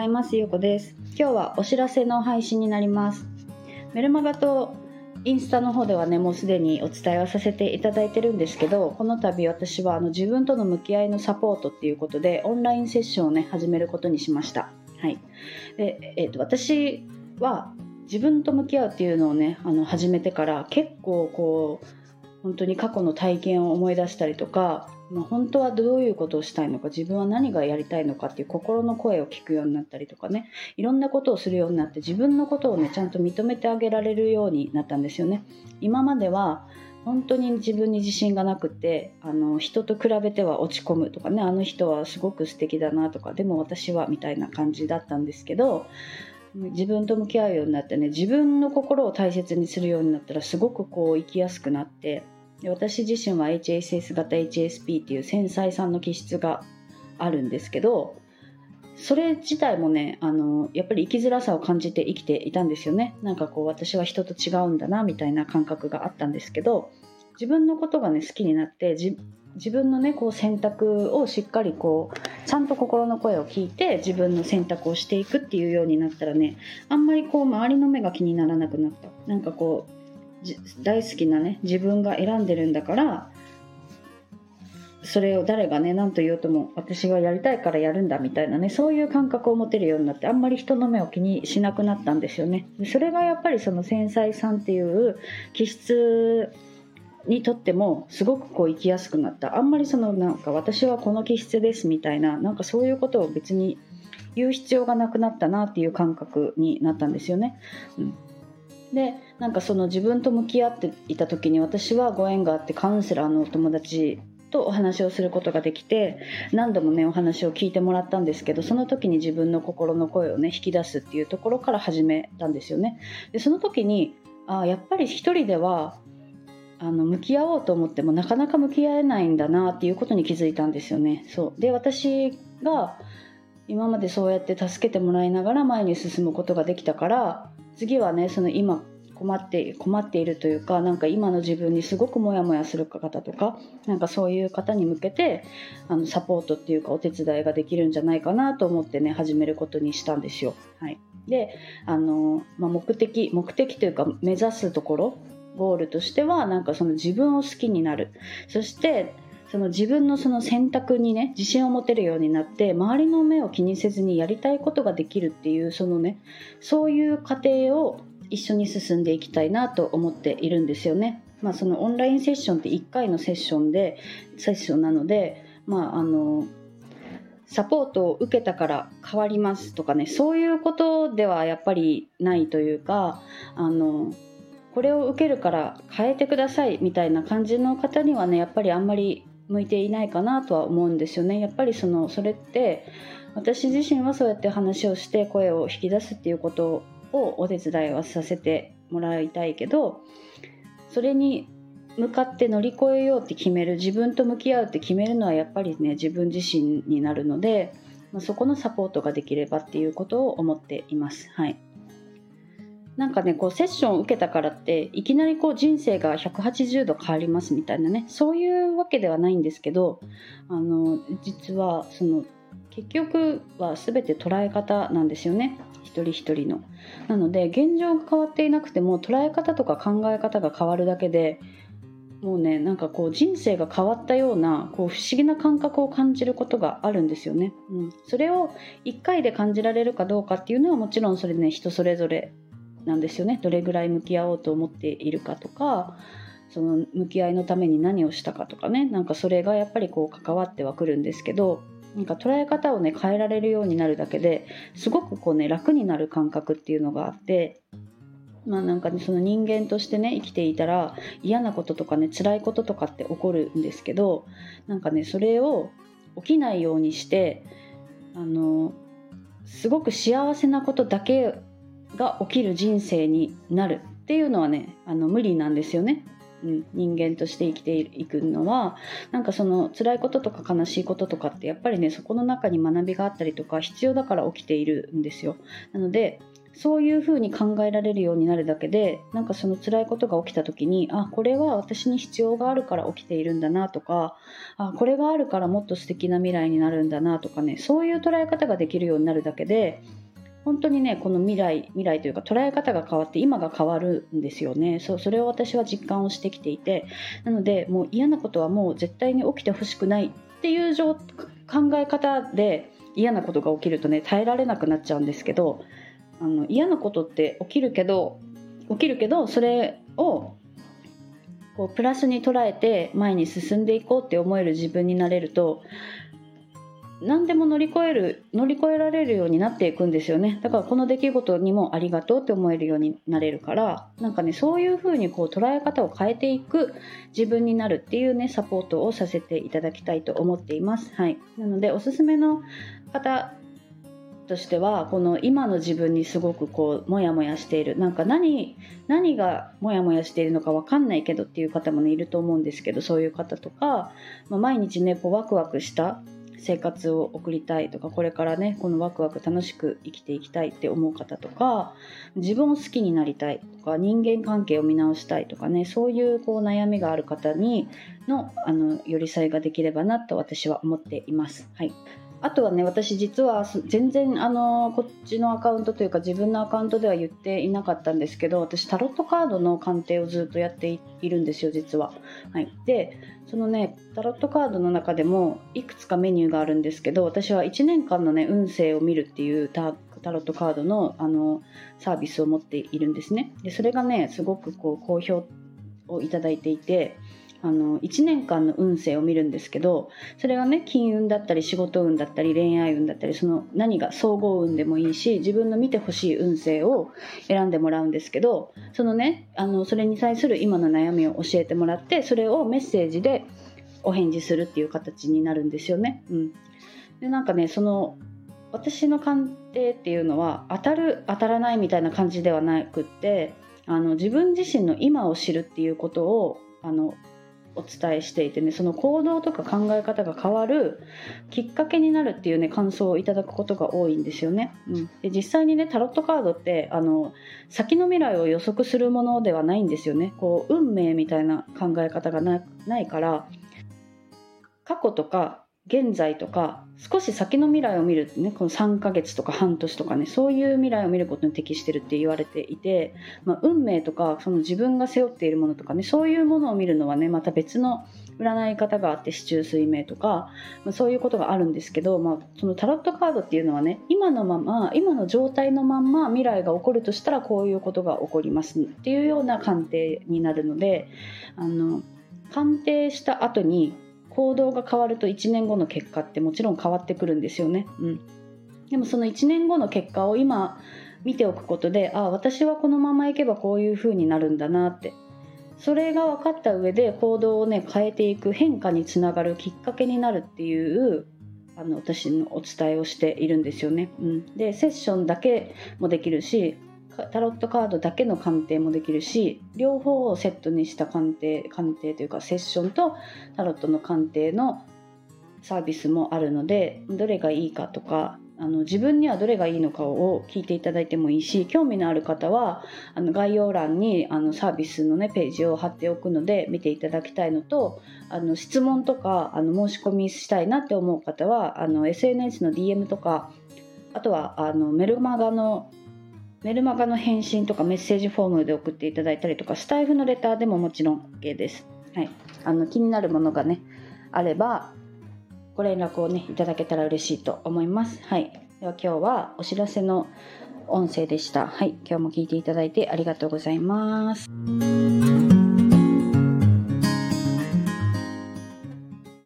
ざいます。ゆうこです。今日はお知らせの配信になります。メルマガとインスタの方ではねもうすでにお伝えはさせていただいてるんですけどこの度私はあの自分との向き合いのサポートっていうことでオンラインセッションをね始めることにしました。はい。で、えー、と私は自分と向き合うっていうのをねあの始めてから結構こう本当に過去の体験を思い出したりとかまあ、本当はどういうことをしたいのか自分は何がやりたいのかっていう心の声を聞くようになったりとかねいろんなことをするようになって自分のことをねちゃんと認めてあげられるようになったんですよね。今までは本当に自分に自信がなくてあの人と比べては落ち込むとかねあの人はすごく素敵だなとかでも私はみたいな感じだったんですけど自分と向き合うようになってね自分の心を大切にするようになったらすごくこう生きやすくなってで私自身は HSS 型 HSP っていう繊細さんの気質があるんですけどそれ自体もねあのやっぱり生きづらさを感じて生きていたんですよね。なんかこう私は人と違うんだなみたいな感覚があったんですけど自分のことがね好きになって自分のねこう選択をしっかりこうちゃんと心の声を聞いて自分の選択をしていくっていうようになったらねあんまりこう周りの目が気にならなくなった。なんかこう大好きなね自分が選んでるんだからそれを誰がね何と言おうとも私はやりたいからやるんだみたいなねそういう感覚を持てるようになってあんまり人の目を気にしなくなったんですよね。それがやっぱりその繊細さんっていう気質にとってもすごくこう生きやすくなったあんまりそのなんか私はこの気質ですみたいななんかそういうことを別に言う必要がなくなったなっていう感覚になったんですよね。うんでなんかその自分と向き合っていた時に私はご縁があってカウンセラーのお友達とお話をすることができて何度もねお話を聞いてもらったんですけどその時に自分の心の声をね引き出すっていうところから始めたんですよね。でその時にあやっぱり一人ではあの向き合おうと思ってもなかなか向き合えないんだなっていうことに気づいたんですよね。そうで私が今までそうやって助けてもらいながら前に進むことができたから次はねその今困って困っているというかなんか今の自分にすごくモヤモヤする方とかなんかそういう方に向けてあのサポートっていうかお手伝いができるんじゃないかなと思ってね始めることにしたんですよ。はい、であの、まあ、目的目的というか目指すところゴールとしてはなんかその自分を好きになるそしてその自分のその選択にね自信を持てるようになって周りの目を気にせずにやりたいことができるっていうそのねそういう過程を一緒に進んでいきたいなと思っているんですよね。まあ、そのオンラインセッションって1回のセッションでセッションなので、まあ、あのサポートを受けたから変わりますとかねそういうことではやっぱりないというかあのこれを受けるから変えてくださいみたいな感じの方にはねやっぱりあんまり向いていないかなとは思うんですよね。やっぱりそのそれって私自身はそうやって話をして声を引き出すっていうことをお手伝いはさせてもらいたいけどそれに向かって乗り越えようって決める自分と向き合うって決めるのはやっぱりね自分自身になるので、まあ、そこのサポートができればっていうことを思っています。はいなんかねこうセッションを受けたからっていきなりこう人生が180度変わりますみたいなねそういうわけではないんですけどあの実はその結局は全て捉え方なんですよね一人一人の。なので現状が変わっていなくても捉え方とか考え方が変わるだけでもうねなんかこう人生が変わったようなこう不思議な感覚を感じることがあるんですよね。うん、それを1回で感じられるかどうかっていうのはもちろんそれね人それぞれなんですよね。どれぐらい向き合おうと思っているかとかその向き合いのために何をしたかとかね。なんかそれがやっぱりこう関わってはくるんですけどなんか捉え方をね変えられるようになるだけですごくこうね楽になる感覚っていうのがあってまあなんかねその人間としてね生きていたら嫌なこととかね辛いこととかって起こるんですけどなんかねそれを起きないようにしてあのすごく幸せなことだけが起きる人生になるっていうのはねあの無理なんですよね。うん、人間として生きていくのはなんかその辛いこととか悲しいこととかってやっぱりねそこの中に学びがあったりとか必要だから起きているんですよ。なのでそういうふうに考えられるようになるだけでなんかその辛いことが起きた時にあこれは私に必要があるから起きているんだなとかあこれがあるからもっと素敵な未来になるんだなとかねそういう捉え方ができるようになるだけで本当にねこの未来未来というか捉え方が変わって今が変わるんですよね。そうそれを私は実感をしてきていてなのでもう嫌なことはもう絶対に起きてほしくないっていう考え方で嫌なことが起きるとね耐えられなくなっちゃうんですけどあの嫌なことって起きるけど起きるけどそれをこうプラスに捉えて前に進んでいこうって思える自分になれると何でも乗り越える乗り越えられるようになっていくんですよね。だからこの出来事にもありがとうって思えるようになれるからなんかねそういう風にこう捉え方を変えていく自分になるっていうねサポートをさせていただきたいと思っています。はい。なのでおすすめの方としてはこの今の自分にすごくこうモヤモヤしているなんか何何がモヤモヤしているのか分かんないけどっていう方もねいると思うんですけどそういう方とか、まあ、毎日ねこうワクワクした生活を送りたいとかこれからねこのワクワク楽しく生きていきたいって思う方とか自分を好きになりたいとか人間関係を見直したいとかねそういうこう悩みがある方にのあの寄り添いができればなと私は思っています。はいあとはね私実は全然あのこっちのアカウントというか自分のアカウントでは言っていなかったんですけど私タロットカードの鑑定をずっとやっているんですよ実は。はい、でそのねタロットカードの中でもいくつかメニューがあるんですけど私は1年間のね運勢を見るっていうタタロットカードのあのサービスを持っているんですね。でそれがねすごくこう好評をいただいていてあの1年間の運勢を見るんですけどそれはね金運だったり仕事運だったり恋愛運だったりその何が総合運でもいいし自分の見てほしい運勢を選んでもらうんですけどそのねあのそれに対する今の悩みを教えてもらってそれをメッセージでお返事するっていう形になるんですよね。うん、でなんかねその私の鑑定っていうのは当たる当たらないみたいな感じではなくってあの自分自身の今を知るっていうことをあのお伝えしていてねその行動とか考え方が変わるきっかけになるっていうね感想をいただくことが多いんですよね。うん、で実際にねタロットカードってあの先の未来を予測するものではないんですよね。こう運命みたいな考え方がないから過去とか現在とか少し先の未来を見るねこの3ヶ月とか半年とかねそういう未来を見ることに適してるって言われていて、まあ、運命とかその自分が背負っているものとかねそういうものを見るのはねまた別の占い方があって四柱推命とか、まあ、そういうことがあるんですけど、まあ、そのタロットカードっていうのはね今のまま今の状態のまんま未来が起こるとしたらこういうことが起こりますっていうような鑑定になるのであの鑑定した後に行動が変わると1年後の結果ってもちろん変わってくるんですよね。うん、でもその1年後の結果を今見ておくことでああ私はこのままいけばこういう風になるんだなってそれが分かった上で行動をね変えていく変化につながるきっかけになるっていうあの私のお伝えをしているんですよね。うん、でセッションだけもできるしタロットカードだけの鑑定もできるし両方をセットにした鑑定鑑定というかセッションとタロットの鑑定のサービスもあるのでどれがいいかとかあの自分にはどれがいいのかを聞いていただいてもいいし興味のある方はあの概要欄にあのサービスの、ね、ページを貼っておくので見ていただきたいのとあの質問とかあの申し込みしたいなって思う方はあの SNS の DM とかあとはあのメルマガのメルマガの返信とかメッセージフォームで送っていただいたりとかスタイフのレターでももちろん OK です、はい、あの気になるものがねあればご連絡をねいただけたら嬉しいと思います。はい。では今日はお知らせの音声でした。はい。今日も聞いていただいてありがとうございます。